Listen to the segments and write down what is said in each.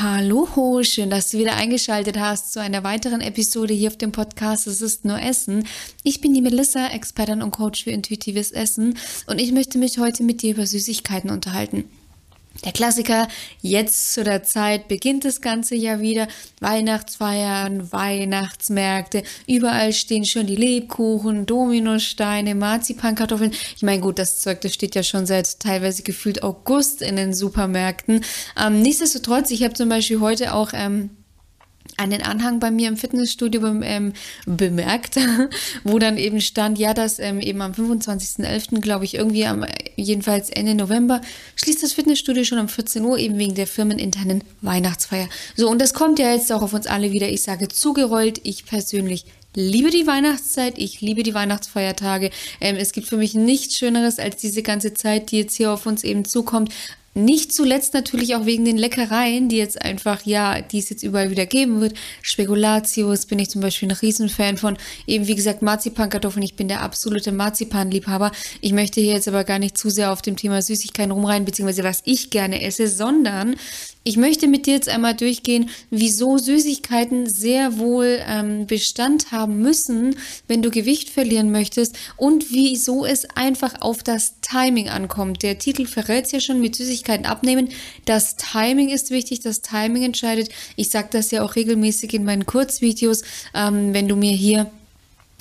Hallo, schön, dass du wieder eingeschaltet hast zu einer weiteren Episode hier auf dem Podcast Es ist nur Essen. Ich bin die Melissa, Expertin und Coach für intuitives Essen und ich möchte mich heute mit dir über Süßigkeiten unterhalten. Der Klassiker, jetzt zu der Zeit beginnt das ganze Jahr wieder. Weihnachtsfeiern, Weihnachtsmärkte, überall stehen schon die Lebkuchen, Dominosteine, Marzipankartoffeln. Ich meine, gut, das Zeug, das steht ja schon seit teilweise gefühlt August in den Supermärkten. Ähm, nichtsdestotrotz, ich habe zum Beispiel heute auch ähm, einen Anhang bei mir im Fitnessstudio ähm, bemerkt, wo dann eben stand, ja, dass ähm, eben am 25.11., glaube ich, irgendwie am, jedenfalls Ende November, schließt das Fitnessstudio schon um 14 Uhr, eben wegen der firmeninternen Weihnachtsfeier. So, und das kommt ja jetzt auch auf uns alle wieder, ich sage zugerollt, ich persönlich liebe die Weihnachtszeit, ich liebe die Weihnachtsfeiertage. Ähm, es gibt für mich nichts Schöneres als diese ganze Zeit, die jetzt hier auf uns eben zukommt. Nicht zuletzt natürlich auch wegen den Leckereien, die jetzt einfach, ja, die es jetzt überall wieder geben wird. Spekulatius bin ich zum Beispiel ein Riesenfan von. Eben, wie gesagt, Marzipankartoffeln. Ich bin der absolute Marzipanliebhaber. Ich möchte hier jetzt aber gar nicht zu sehr auf dem Thema Süßigkeiten rumrein, beziehungsweise was ich gerne esse, sondern ich möchte mit dir jetzt einmal durchgehen, wieso Süßigkeiten sehr wohl ähm, Bestand haben müssen, wenn du Gewicht verlieren möchtest und wieso es einfach auf das Timing ankommt. Der Titel verrät es ja schon mit Süßigkeiten abnehmen. Das Timing ist wichtig, das Timing entscheidet. Ich sage das ja auch regelmäßig in meinen Kurzvideos. Ähm, wenn du mir hier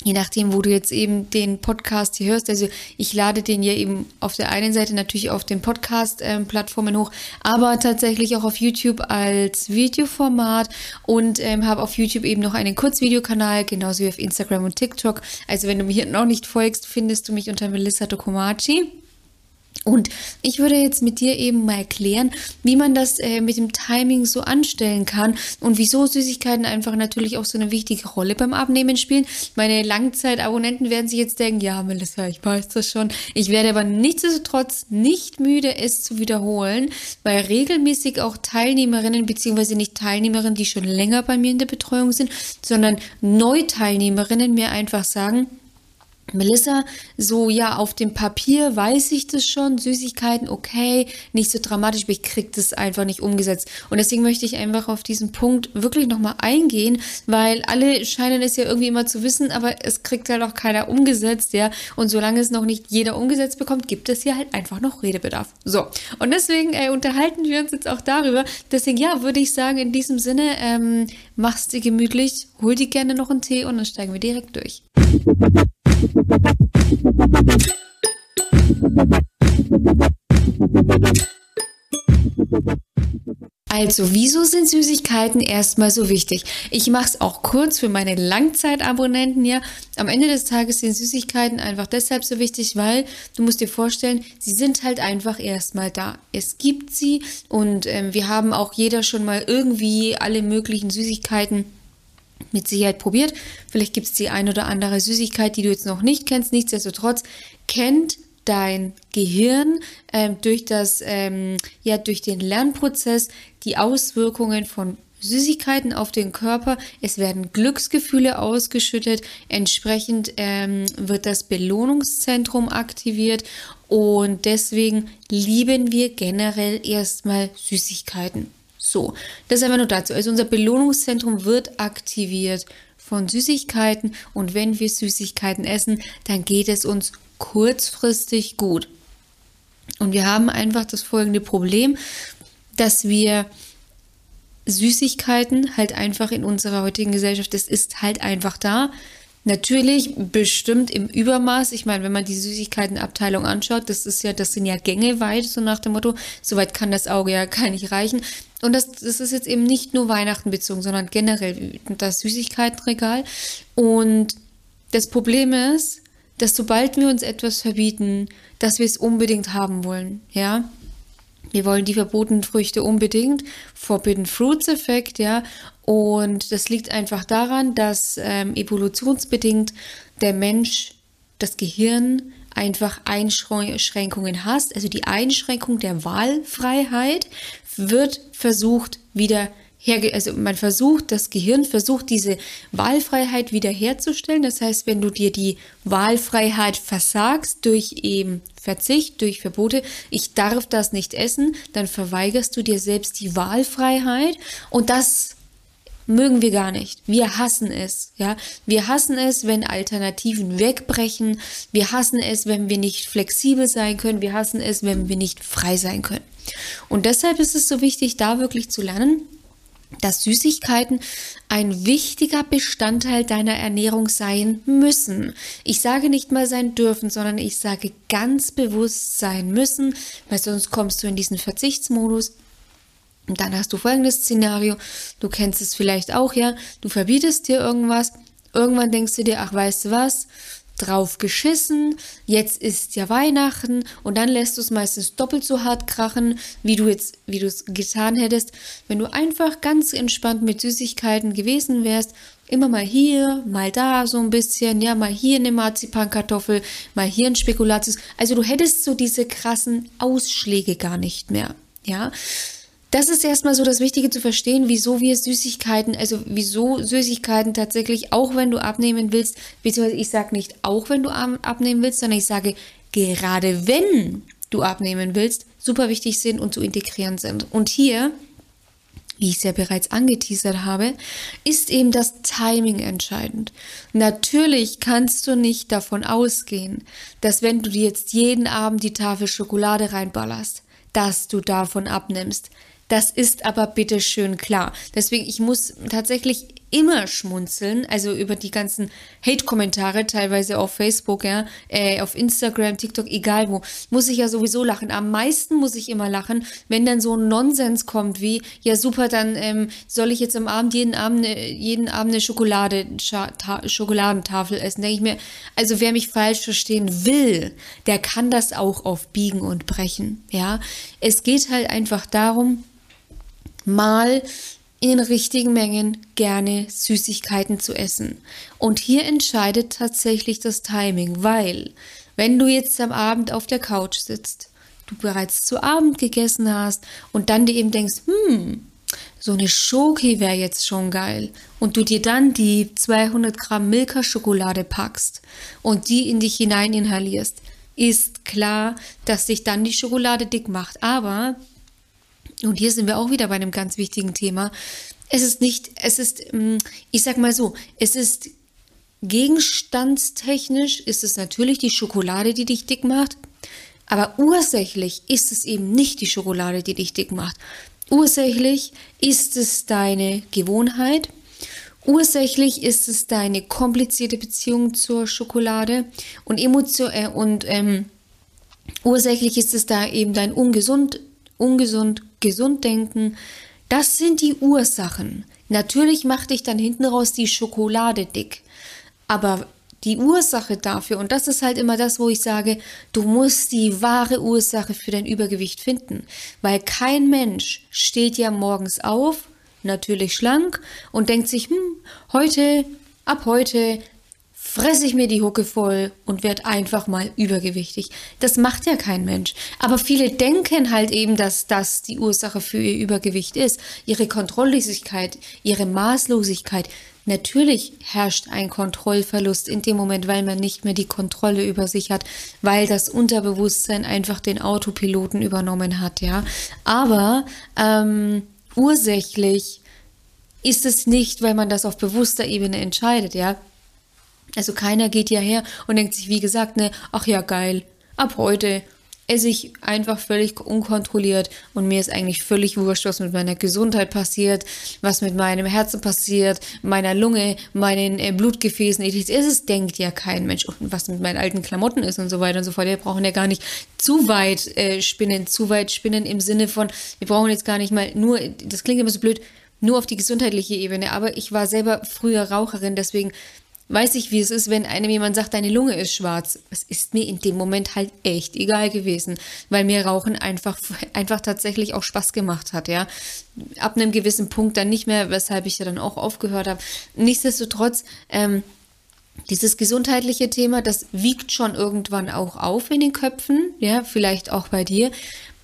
je nachdem, wo du jetzt eben den Podcast hier hörst. Also ich lade den ja eben auf der einen Seite natürlich auf den Podcast-Plattformen ähm, hoch, aber tatsächlich auch auf YouTube als Videoformat und ähm, habe auf YouTube eben noch einen Kurzvideokanal, genauso wie auf Instagram und TikTok. Also wenn du mir hier noch nicht folgst, findest du mich unter Melissa Dokomachi. Und ich würde jetzt mit dir eben mal erklären, wie man das äh, mit dem Timing so anstellen kann und wieso Süßigkeiten einfach natürlich auch so eine wichtige Rolle beim Abnehmen spielen. Meine Langzeitabonnenten werden sich jetzt denken, ja, Melissa, ich weiß das schon. Ich werde aber nichtsdestotrotz nicht müde, es zu wiederholen, weil regelmäßig auch Teilnehmerinnen, beziehungsweise nicht Teilnehmerinnen, die schon länger bei mir in der Betreuung sind, sondern Neuteilnehmerinnen mir einfach sagen, Melissa, so ja, auf dem Papier weiß ich das schon, Süßigkeiten, okay, nicht so dramatisch, aber ich krieg das einfach nicht umgesetzt. Und deswegen möchte ich einfach auf diesen Punkt wirklich nochmal eingehen, weil alle scheinen es ja irgendwie immer zu wissen, aber es kriegt halt auch keiner umgesetzt, ja. Und solange es noch nicht jeder umgesetzt bekommt, gibt es hier halt einfach noch Redebedarf. So, und deswegen äh, unterhalten wir uns jetzt auch darüber. Deswegen, ja, würde ich sagen, in diesem Sinne, ähm, mach's dir gemütlich, hol dir gerne noch einen Tee und dann steigen wir direkt durch. Also, wieso sind Süßigkeiten erstmal so wichtig? Ich mache es auch kurz für meine Langzeitabonnenten, ja. Am Ende des Tages sind Süßigkeiten einfach deshalb so wichtig, weil du musst dir vorstellen, sie sind halt einfach erstmal da. Es gibt sie und ähm, wir haben auch jeder schon mal irgendwie alle möglichen Süßigkeiten mit Sicherheit probiert. Vielleicht gibt es die ein oder andere Süßigkeit, die du jetzt noch nicht kennst. Nichtsdestotrotz kennt dein Gehirn ähm, durch das, ähm, ja, durch den Lernprozess die Auswirkungen von Süßigkeiten auf den Körper. Es werden Glücksgefühle ausgeschüttet. Entsprechend ähm, wird das Belohnungszentrum aktiviert und deswegen lieben wir generell erstmal Süßigkeiten. So, das ist einfach nur dazu. Also unser Belohnungszentrum wird aktiviert von Süßigkeiten und wenn wir Süßigkeiten essen, dann geht es uns kurzfristig gut. Und wir haben einfach das folgende Problem, dass wir Süßigkeiten halt einfach in unserer heutigen Gesellschaft, das ist halt einfach da. Natürlich bestimmt im Übermaß. Ich meine, wenn man die Süßigkeitenabteilung anschaut, das ist ja, das sind ja Gänge weit, so nach dem Motto, soweit kann das Auge ja gar nicht reichen. Und das, das ist jetzt eben nicht nur Weihnachten bezogen, sondern generell das Süßigkeitenregal. Und das Problem ist, dass sobald wir uns etwas verbieten, dass wir es unbedingt haben wollen, ja. Wir wollen die verbotenen Früchte unbedingt, Forbidden Fruits Effekt, ja. Und das liegt einfach daran, dass ähm, evolutionsbedingt der Mensch, das Gehirn einfach Einschränkungen hast. Also die Einschränkung der Wahlfreiheit wird versucht wieder herge also man versucht, das Gehirn versucht, diese Wahlfreiheit wiederherzustellen. Das heißt, wenn du dir die Wahlfreiheit versagst durch eben Verzicht, durch Verbote, ich darf das nicht essen, dann verweigerst du dir selbst die Wahlfreiheit und das mögen wir gar nicht. Wir hassen es, ja. Wir hassen es, wenn Alternativen wegbrechen. Wir hassen es, wenn wir nicht flexibel sein können. Wir hassen es, wenn wir nicht frei sein können. Und deshalb ist es so wichtig, da wirklich zu lernen, dass Süßigkeiten ein wichtiger Bestandteil deiner Ernährung sein müssen. Ich sage nicht mal sein dürfen, sondern ich sage ganz bewusst sein müssen, weil sonst kommst du in diesen Verzichtsmodus. Und dann hast du folgendes Szenario, du kennst es vielleicht auch, ja, du verbietest dir irgendwas, irgendwann denkst du dir, ach weißt du was, drauf geschissen, jetzt ist ja Weihnachten. Und dann lässt du es meistens doppelt so hart krachen, wie du jetzt, wie du es getan hättest, wenn du einfach ganz entspannt mit Süßigkeiten gewesen wärst, immer mal hier, mal da so ein bisschen, ja, mal hier eine Marzipankartoffel, mal hier ein Spekulatius. Also du hättest so diese krassen Ausschläge gar nicht mehr, ja. Das ist erstmal so das Wichtige zu verstehen, wieso wir Süßigkeiten, also wieso Süßigkeiten tatsächlich, auch wenn du abnehmen willst, beziehungsweise ich sage nicht auch wenn du abnehmen willst, sondern ich sage gerade wenn du abnehmen willst, super wichtig sind und zu integrieren sind. Und hier, wie ich es ja bereits angeteasert habe, ist eben das Timing entscheidend. Natürlich kannst du nicht davon ausgehen, dass wenn du dir jetzt jeden Abend die Tafel Schokolade reinballerst, dass du davon abnimmst. Das ist aber bitteschön klar. Deswegen, ich muss tatsächlich immer schmunzeln, also über die ganzen Hate-Kommentare, teilweise auf Facebook, ja, äh, auf Instagram, TikTok, egal wo, muss ich ja sowieso lachen. Am meisten muss ich immer lachen, wenn dann so ein Nonsens kommt wie, ja super, dann ähm, soll ich jetzt am Abend jeden Abend, jeden Abend eine Schokolade, Schokoladentafel essen. Denke ich mir, also wer mich falsch verstehen will, der kann das auch auf Biegen und Brechen, ja. Es geht halt einfach darum, mal in richtigen Mengen gerne Süßigkeiten zu essen. Und hier entscheidet tatsächlich das Timing, weil wenn du jetzt am Abend auf der Couch sitzt, du bereits zu Abend gegessen hast und dann dir eben denkst, hm, so eine Schoki wäre jetzt schon geil und du dir dann die 200 Gramm Milka-Schokolade packst und die in dich hinein inhalierst, ist klar, dass sich dann die Schokolade dick macht. Aber und hier sind wir auch wieder bei einem ganz wichtigen Thema. Es ist nicht, es ist, ähm, ich sag mal so, es ist gegenstandstechnisch ist es natürlich die Schokolade, die dich dick macht, aber ursächlich ist es eben nicht die Schokolade, die dich dick macht. Ursächlich ist es deine Gewohnheit. Ursächlich ist es deine komplizierte Beziehung zur Schokolade und Emotion äh, und ähm, ursächlich ist es da eben dein ungesund, ungesund gesund denken. Das sind die Ursachen. Natürlich macht dich dann hinten raus die Schokolade dick. Aber die Ursache dafür, und das ist halt immer das, wo ich sage, du musst die wahre Ursache für dein Übergewicht finden. Weil kein Mensch steht ja morgens auf, natürlich schlank, und denkt sich, hm, heute, ab heute fresse ich mir die Hucke voll und werde einfach mal übergewichtig. Das macht ja kein Mensch. Aber viele denken halt eben, dass das die Ursache für ihr Übergewicht ist. Ihre Kontrolllosigkeit, ihre Maßlosigkeit. Natürlich herrscht ein Kontrollverlust in dem Moment, weil man nicht mehr die Kontrolle über sich hat, weil das Unterbewusstsein einfach den Autopiloten übernommen hat, ja. Aber ähm, ursächlich ist es nicht, weil man das auf bewusster Ebene entscheidet, ja. Also keiner geht ja her und denkt sich, wie gesagt, ne, ach ja, geil, ab heute esse ich einfach völlig unkontrolliert und mir ist eigentlich völlig wurscht, was mit meiner Gesundheit passiert, was mit meinem Herzen passiert, meiner Lunge, meinen äh, Blutgefäßen, etc. Es denkt ja kein Mensch, und was mit meinen alten Klamotten ist und so weiter und so fort. Wir brauchen ja gar nicht zu weit äh, spinnen, zu weit spinnen im Sinne von, wir brauchen jetzt gar nicht mal nur, das klingt immer so blöd, nur auf die gesundheitliche Ebene, aber ich war selber früher Raucherin, deswegen weiß ich, wie es ist, wenn einem jemand sagt, deine Lunge ist schwarz. Es ist mir in dem Moment halt echt egal gewesen, weil mir Rauchen einfach, einfach tatsächlich auch Spaß gemacht hat, ja. Ab einem gewissen Punkt dann nicht mehr, weshalb ich ja dann auch aufgehört habe. Nichtsdestotrotz, ähm, dieses gesundheitliche Thema, das wiegt schon irgendwann auch auf in den Köpfen, ja, vielleicht auch bei dir.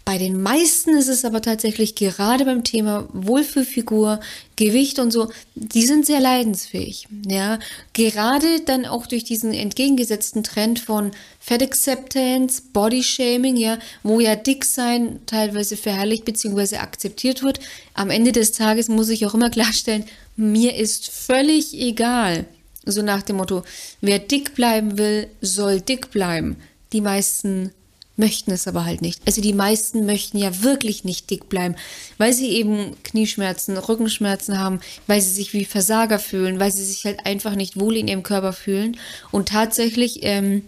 Bei den meisten ist es aber tatsächlich gerade beim Thema Wohlfühlfigur, Gewicht und so, die sind sehr leidensfähig. Ja, gerade dann auch durch diesen entgegengesetzten Trend von Fat Acceptance, Body Shaming, ja, wo ja dick sein teilweise verherrlicht bzw. akzeptiert wird. Am Ende des Tages muss ich auch immer klarstellen, mir ist völlig egal. So nach dem Motto, wer dick bleiben will, soll dick bleiben. Die meisten möchten es aber halt nicht. Also die meisten möchten ja wirklich nicht dick bleiben, weil sie eben Knieschmerzen, Rückenschmerzen haben, weil sie sich wie Versager fühlen, weil sie sich halt einfach nicht wohl in ihrem Körper fühlen. Und tatsächlich ähm,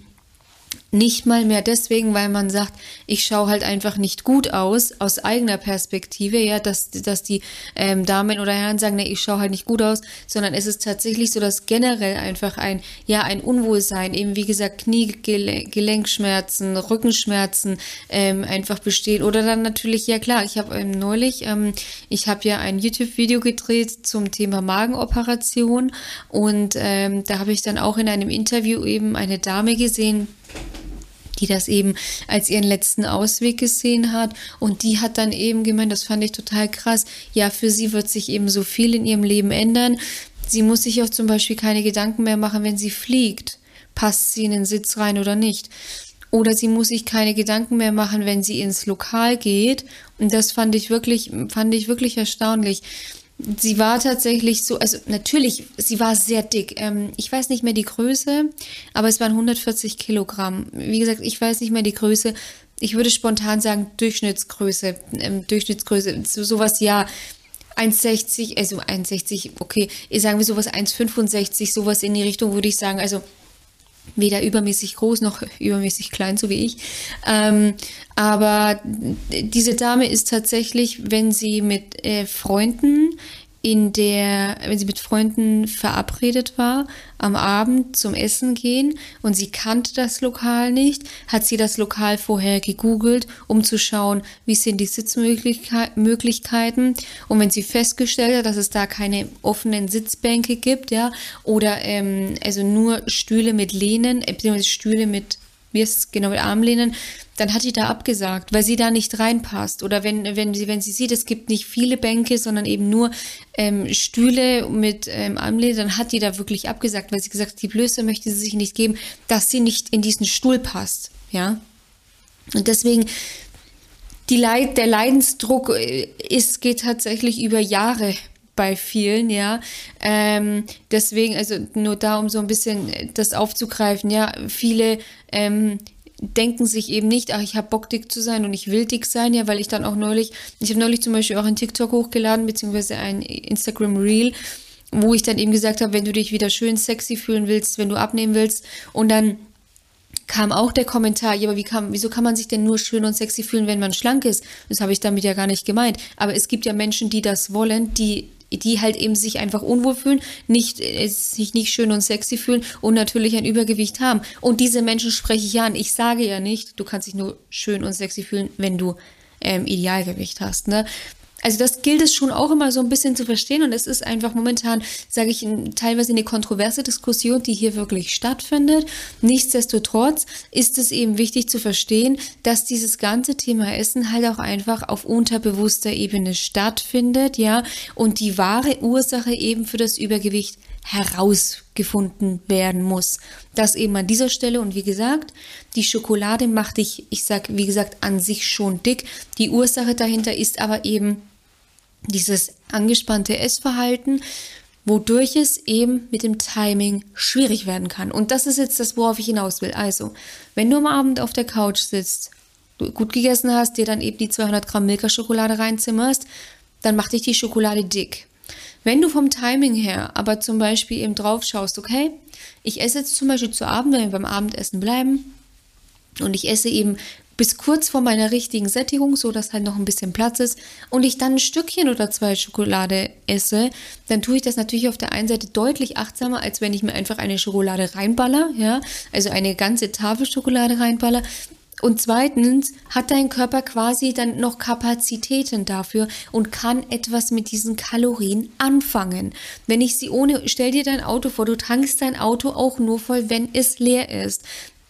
nicht mal mehr deswegen, weil man sagt, ich schaue halt einfach nicht gut aus, aus eigener Perspektive, ja, dass, dass die ähm, Damen oder Herren sagen, nee, ich schaue halt nicht gut aus, sondern es ist tatsächlich so, dass generell einfach ein, ja, ein Unwohlsein, eben wie gesagt, Kniegelenkschmerzen, Rückenschmerzen ähm, einfach besteht. Oder dann natürlich, ja klar, ich habe ähm, neulich, ähm, ich habe ja ein YouTube-Video gedreht zum Thema Magenoperation und ähm, da habe ich dann auch in einem Interview eben eine Dame gesehen, die das eben als ihren letzten Ausweg gesehen hat. Und die hat dann eben gemeint, das fand ich total krass, ja, für sie wird sich eben so viel in ihrem Leben ändern. Sie muss sich auch zum Beispiel keine Gedanken mehr machen, wenn sie fliegt. Passt sie in den Sitz rein oder nicht? Oder sie muss sich keine Gedanken mehr machen, wenn sie ins Lokal geht. Und das fand ich wirklich, fand ich wirklich erstaunlich sie war tatsächlich so, also natürlich, sie war sehr dick. Ähm, ich weiß nicht mehr die Größe, aber es waren 140 Kilogramm. Wie gesagt, ich weiß nicht mehr die Größe. Ich würde spontan sagen Durchschnittsgröße, ähm, Durchschnittsgröße, so, sowas ja. 1,60, also 1,60, okay, sagen wir sowas 1,65, sowas in die Richtung würde ich sagen. Also weder übermäßig groß noch übermäßig klein, so wie ich. Ähm, aber diese Dame ist tatsächlich, wenn sie mit äh, Freunden in der, wenn sie mit Freunden verabredet war, am Abend zum Essen gehen und sie kannte das Lokal nicht, hat sie das Lokal vorher gegoogelt, um zu schauen, wie sind die Sitzmöglichkeiten. Und wenn sie festgestellt hat, dass es da keine offenen Sitzbänke gibt, ja, oder ähm, also nur Stühle mit Lehnen, äh, beziehungsweise Stühle mit wie es genau mit Armlehnen, dann hat die da abgesagt, weil sie da nicht reinpasst. Oder wenn, wenn sie, wenn sie sieht, es gibt nicht viele Bänke, sondern eben nur ähm, Stühle mit ähm, Armlehnen, dann hat die da wirklich abgesagt, weil sie gesagt hat, die Blöße möchte sie sich nicht geben, dass sie nicht in diesen Stuhl passt. Ja. Und deswegen, Leid, der Leidensdruck äh, ist, geht tatsächlich über Jahre bei vielen, ja. Ähm, deswegen, also nur da, um so ein bisschen das aufzugreifen, ja, viele ähm, denken sich eben nicht, ach, ich habe Bock dick zu sein und ich will dick sein, ja, weil ich dann auch neulich, ich habe neulich zum Beispiel auch ein TikTok hochgeladen, beziehungsweise ein Instagram Reel, wo ich dann eben gesagt habe, wenn du dich wieder schön sexy fühlen willst, wenn du abnehmen willst und dann kam auch der Kommentar, ja, aber wie kann, wieso kann man sich denn nur schön und sexy fühlen, wenn man schlank ist? Das habe ich damit ja gar nicht gemeint. Aber es gibt ja Menschen, die das wollen, die die halt eben sich einfach unwohl fühlen, nicht, äh, sich nicht schön und sexy fühlen und natürlich ein Übergewicht haben. Und diese Menschen spreche ich ja an. Ich sage ja nicht, du kannst dich nur schön und sexy fühlen, wenn du ähm, Idealgewicht hast. Ne? Also das gilt es schon auch immer so ein bisschen zu verstehen und es ist einfach momentan, sage ich, teilweise eine kontroverse Diskussion, die hier wirklich stattfindet. Nichtsdestotrotz ist es eben wichtig zu verstehen, dass dieses ganze Thema Essen halt auch einfach auf unterbewusster Ebene stattfindet, ja, und die wahre Ursache eben für das Übergewicht herausgefunden werden muss. Das eben an dieser Stelle und wie gesagt, die Schokolade macht dich, ich sag wie gesagt, an sich schon dick. Die Ursache dahinter ist aber eben dieses angespannte Essverhalten, wodurch es eben mit dem Timing schwierig werden kann. Und das ist jetzt das, worauf ich hinaus will. Also, wenn du am Abend auf der Couch sitzt, gut gegessen hast, dir dann eben die 200 Gramm Milka-Schokolade reinzimmerst, dann macht dich die Schokolade dick. Wenn du vom Timing her aber zum Beispiel eben drauf schaust, okay, ich esse jetzt zum Beispiel zu Abend, wenn wir beim Abendessen bleiben, und ich esse eben bis kurz vor meiner richtigen Sättigung, so dass halt noch ein bisschen Platz ist und ich dann ein Stückchen oder zwei Schokolade esse, dann tue ich das natürlich auf der einen Seite deutlich achtsamer, als wenn ich mir einfach eine Schokolade reinballer, ja, also eine ganze Tafel Schokolade reinballer. Und zweitens hat dein Körper quasi dann noch Kapazitäten dafür und kann etwas mit diesen Kalorien anfangen. Wenn ich sie ohne, stell dir dein Auto vor, du tankst dein Auto auch nur voll, wenn es leer ist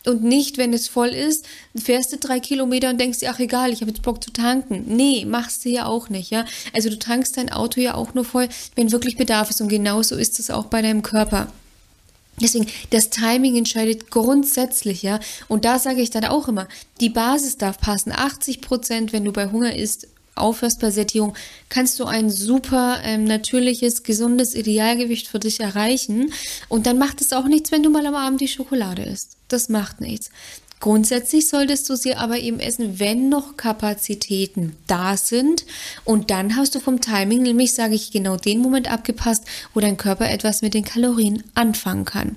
Und nicht, wenn es voll ist, fährst du drei Kilometer und denkst dir, ach egal, ich habe jetzt Bock zu tanken. Nee, machst du ja auch nicht, ja. Also du tankst dein Auto ja auch nur voll, wenn wirklich Bedarf ist. Und genauso ist es auch bei deinem Körper. Deswegen, das Timing entscheidet grundsätzlich, ja. Und da sage ich dann auch immer, die Basis darf passen. 80 Prozent, wenn du bei Hunger isst, aufhörst bei Sättigung, kannst du ein super ähm, natürliches, gesundes Idealgewicht für dich erreichen. Und dann macht es auch nichts, wenn du mal am Abend die Schokolade isst. Das macht nichts. Grundsätzlich solltest du sie aber eben essen, wenn noch Kapazitäten da sind. Und dann hast du vom Timing, nämlich sage ich genau den Moment abgepasst, wo dein Körper etwas mit den Kalorien anfangen kann.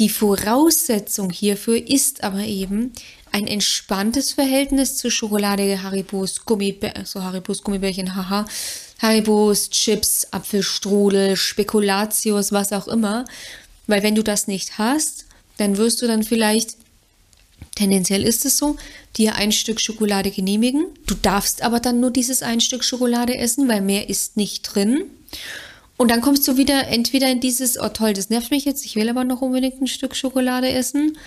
Die Voraussetzung hierfür ist aber eben ein entspanntes Verhältnis zu Schokolade, Haribos, Gummibärchen, so Haribos, Gummibärchen, haha, Haribos, Chips, Apfelstrudel, Spekulatius, was auch immer. Weil wenn du das nicht hast, dann wirst du dann vielleicht, tendenziell ist es so, dir ein Stück Schokolade genehmigen. Du darfst aber dann nur dieses ein Stück Schokolade essen, weil mehr ist nicht drin. Und dann kommst du wieder entweder in dieses, oh toll, das nervt mich jetzt, ich will aber noch unbedingt ein Stück Schokolade essen.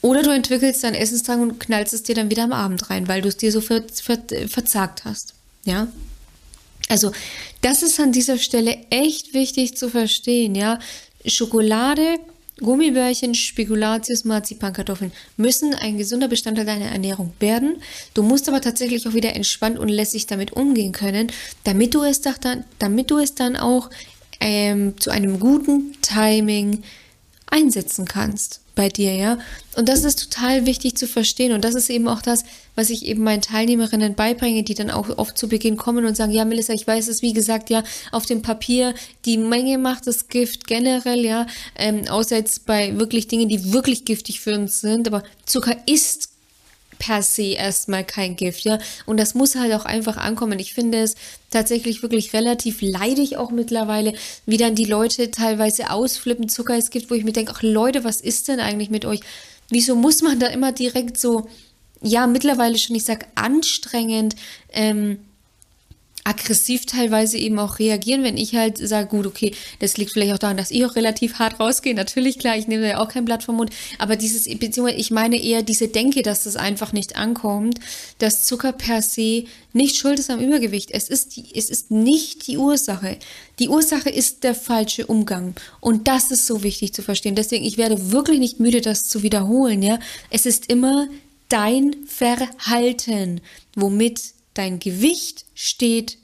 Oder du entwickelst deinen Essensdrang und knallst es dir dann wieder am Abend rein, weil du es dir so ver, ver, verzagt hast. Ja. Also, das ist an dieser Stelle echt wichtig zu verstehen, ja. Schokolade, Gummibärchen, Spekulatius, Marzipankartoffeln müssen ein gesunder Bestandteil deiner Ernährung werden. Du musst aber tatsächlich auch wieder entspannt und lässig damit umgehen können, damit du es dann, damit du es dann auch ähm, zu einem guten Timing einsetzen kannst bei dir, ja. Und das ist total wichtig zu verstehen. Und das ist eben auch das, was ich eben meinen Teilnehmerinnen beibringe, die dann auch oft zu Beginn kommen und sagen, ja, Melissa, ich weiß es, wie gesagt, ja, auf dem Papier, die Menge macht das Gift generell, ja, ähm, außer jetzt bei wirklich Dingen, die wirklich giftig für uns sind. Aber Zucker ist per se erstmal kein Gift, ja. Und das muss halt auch einfach ankommen. Ich finde es tatsächlich wirklich relativ leidig auch mittlerweile, wie dann die Leute teilweise ausflippen, Zucker ist Gift, wo ich mir denke, ach Leute, was ist denn eigentlich mit euch? Wieso muss man da immer direkt so, ja, mittlerweile schon, ich sag, anstrengend, ähm, aggressiv teilweise eben auch reagieren, wenn ich halt sage, gut, okay, das liegt vielleicht auch daran, dass ich auch relativ hart rausgehe. Natürlich, klar, ich nehme ja auch kein Blatt vom Mund, aber dieses, beziehungsweise ich meine eher diese Denke, dass das einfach nicht ankommt, dass Zucker per se nicht schuld ist am Übergewicht. Es ist, die, es ist nicht die Ursache. Die Ursache ist der falsche Umgang. Und das ist so wichtig zu verstehen. Deswegen, ich werde wirklich nicht müde, das zu wiederholen, ja. Es ist immer dein Verhalten, womit dein Gewicht steht,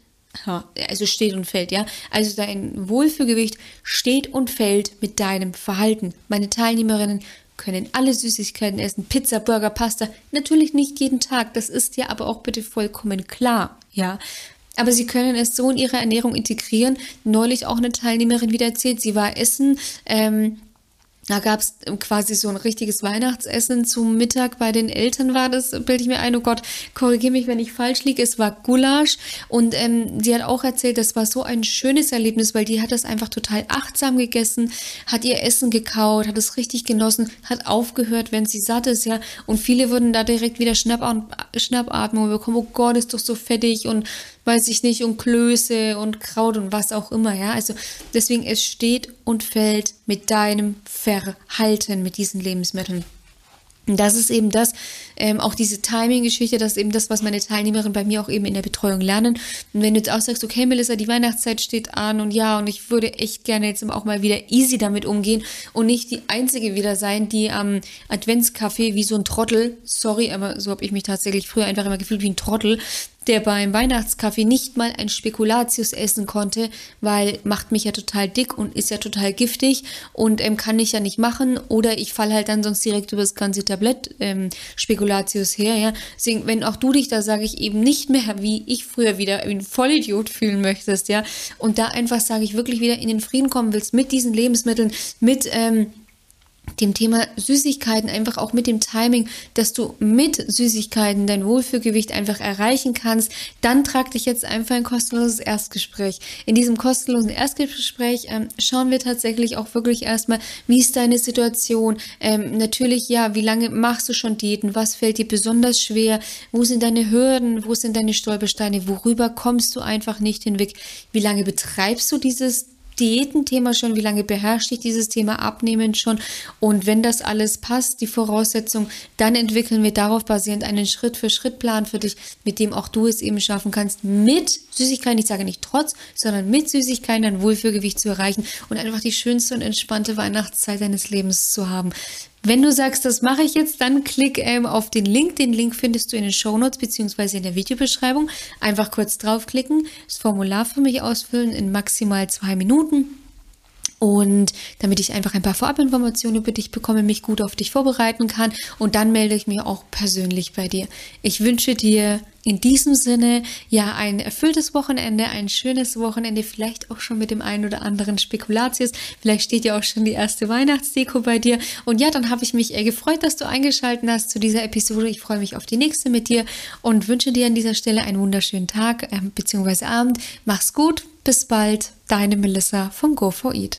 also steht und fällt, ja. Also dein Wohlfühlgewicht steht und fällt mit deinem Verhalten. Meine Teilnehmerinnen können alle Süßigkeiten essen, Pizza, Burger, Pasta. Natürlich nicht jeden Tag, das ist ja aber auch bitte vollkommen klar, ja. Aber sie können es so in ihre Ernährung integrieren. Neulich auch eine Teilnehmerin wieder erzählt, sie war essen, ähm, da gab es quasi so ein richtiges Weihnachtsessen zum Mittag bei den Eltern war das, bilde ich mir ein, oh Gott, korrigiere mich, wenn ich falsch liege, es war Gulasch und ähm, sie hat auch erzählt, das war so ein schönes Erlebnis, weil die hat das einfach total achtsam gegessen, hat ihr Essen gekaut, hat es richtig genossen, hat aufgehört, wenn sie satt ist, ja, und viele würden da direkt wieder Schnappatmung bekommen, oh Gott, ist doch so fettig und weiß ich nicht, und Klöße und Kraut und was auch immer, ja. Also deswegen, es steht und fällt mit deinem Verhalten mit diesen Lebensmitteln. Und das ist eben das, ähm, auch diese Timing-Geschichte, das ist eben das, was meine Teilnehmerinnen bei mir auch eben in der Betreuung lernen. Und wenn du jetzt auch sagst, okay, Melissa, die Weihnachtszeit steht an und ja, und ich würde echt gerne jetzt auch mal wieder easy damit umgehen und nicht die Einzige wieder sein, die am Adventscafé wie so ein Trottel, sorry, aber so habe ich mich tatsächlich früher einfach immer gefühlt wie ein Trottel, der beim Weihnachtskaffee nicht mal ein Spekulatius essen konnte, weil macht mich ja total dick und ist ja total giftig und ähm, kann ich ja nicht machen oder ich falle halt dann sonst direkt über das ganze Tablett ähm, Spekulatius her, ja. Deswegen, wenn auch du dich da, sage ich, eben nicht mehr, wie ich früher wieder wie ein Vollidiot fühlen möchtest, ja, und da einfach, sage ich, wirklich wieder in den Frieden kommen willst mit diesen Lebensmitteln, mit, ähm, dem Thema Süßigkeiten, einfach auch mit dem Timing, dass du mit Süßigkeiten dein Wohlfühlgewicht einfach erreichen kannst, dann trag dich jetzt einfach ein kostenloses Erstgespräch. In diesem kostenlosen Erstgespräch ähm, schauen wir tatsächlich auch wirklich erstmal, wie ist deine Situation? Ähm, natürlich, ja, wie lange machst du schon Diäten? Was fällt dir besonders schwer? Wo sind deine Hürden? Wo sind deine Stolpersteine? Worüber kommst du einfach nicht hinweg? Wie lange betreibst du dieses Diätenthema schon? Wie lange beherrscht dich dieses Thema Abnehmen schon? Und wenn das alles passt, die Voraussetzung, dann entwickeln wir darauf basierend einen Schritt-für-Schritt-Plan für dich, mit dem auch du es eben schaffen kannst, mit Süßigkeiten, ich sage nicht trotz, sondern mit Süßigkeiten dein Wohlfühlgewicht zu erreichen und einfach die schönste und entspannte Weihnachtszeit deines Lebens zu haben. Wenn du sagst, das mache ich jetzt, dann klick ähm, auf den Link. Den Link findest du in den Show Notes beziehungsweise in der Videobeschreibung. Einfach kurz draufklicken, das Formular für mich ausfüllen in maximal zwei Minuten. Und damit ich einfach ein paar Vorabinformationen über dich bekomme, mich gut auf dich vorbereiten kann. Und dann melde ich mich auch persönlich bei dir. Ich wünsche dir in diesem Sinne ja ein erfülltes Wochenende, ein schönes Wochenende, vielleicht auch schon mit dem einen oder anderen Spekulatius. Vielleicht steht ja auch schon die erste Weihnachtsdeko bei dir. Und ja, dann habe ich mich gefreut, dass du eingeschaltet hast zu dieser Episode. Ich freue mich auf die nächste mit dir und wünsche dir an dieser Stelle einen wunderschönen Tag äh, bzw. Abend. Mach's gut, bis bald. Deine Melissa von Go for Eat.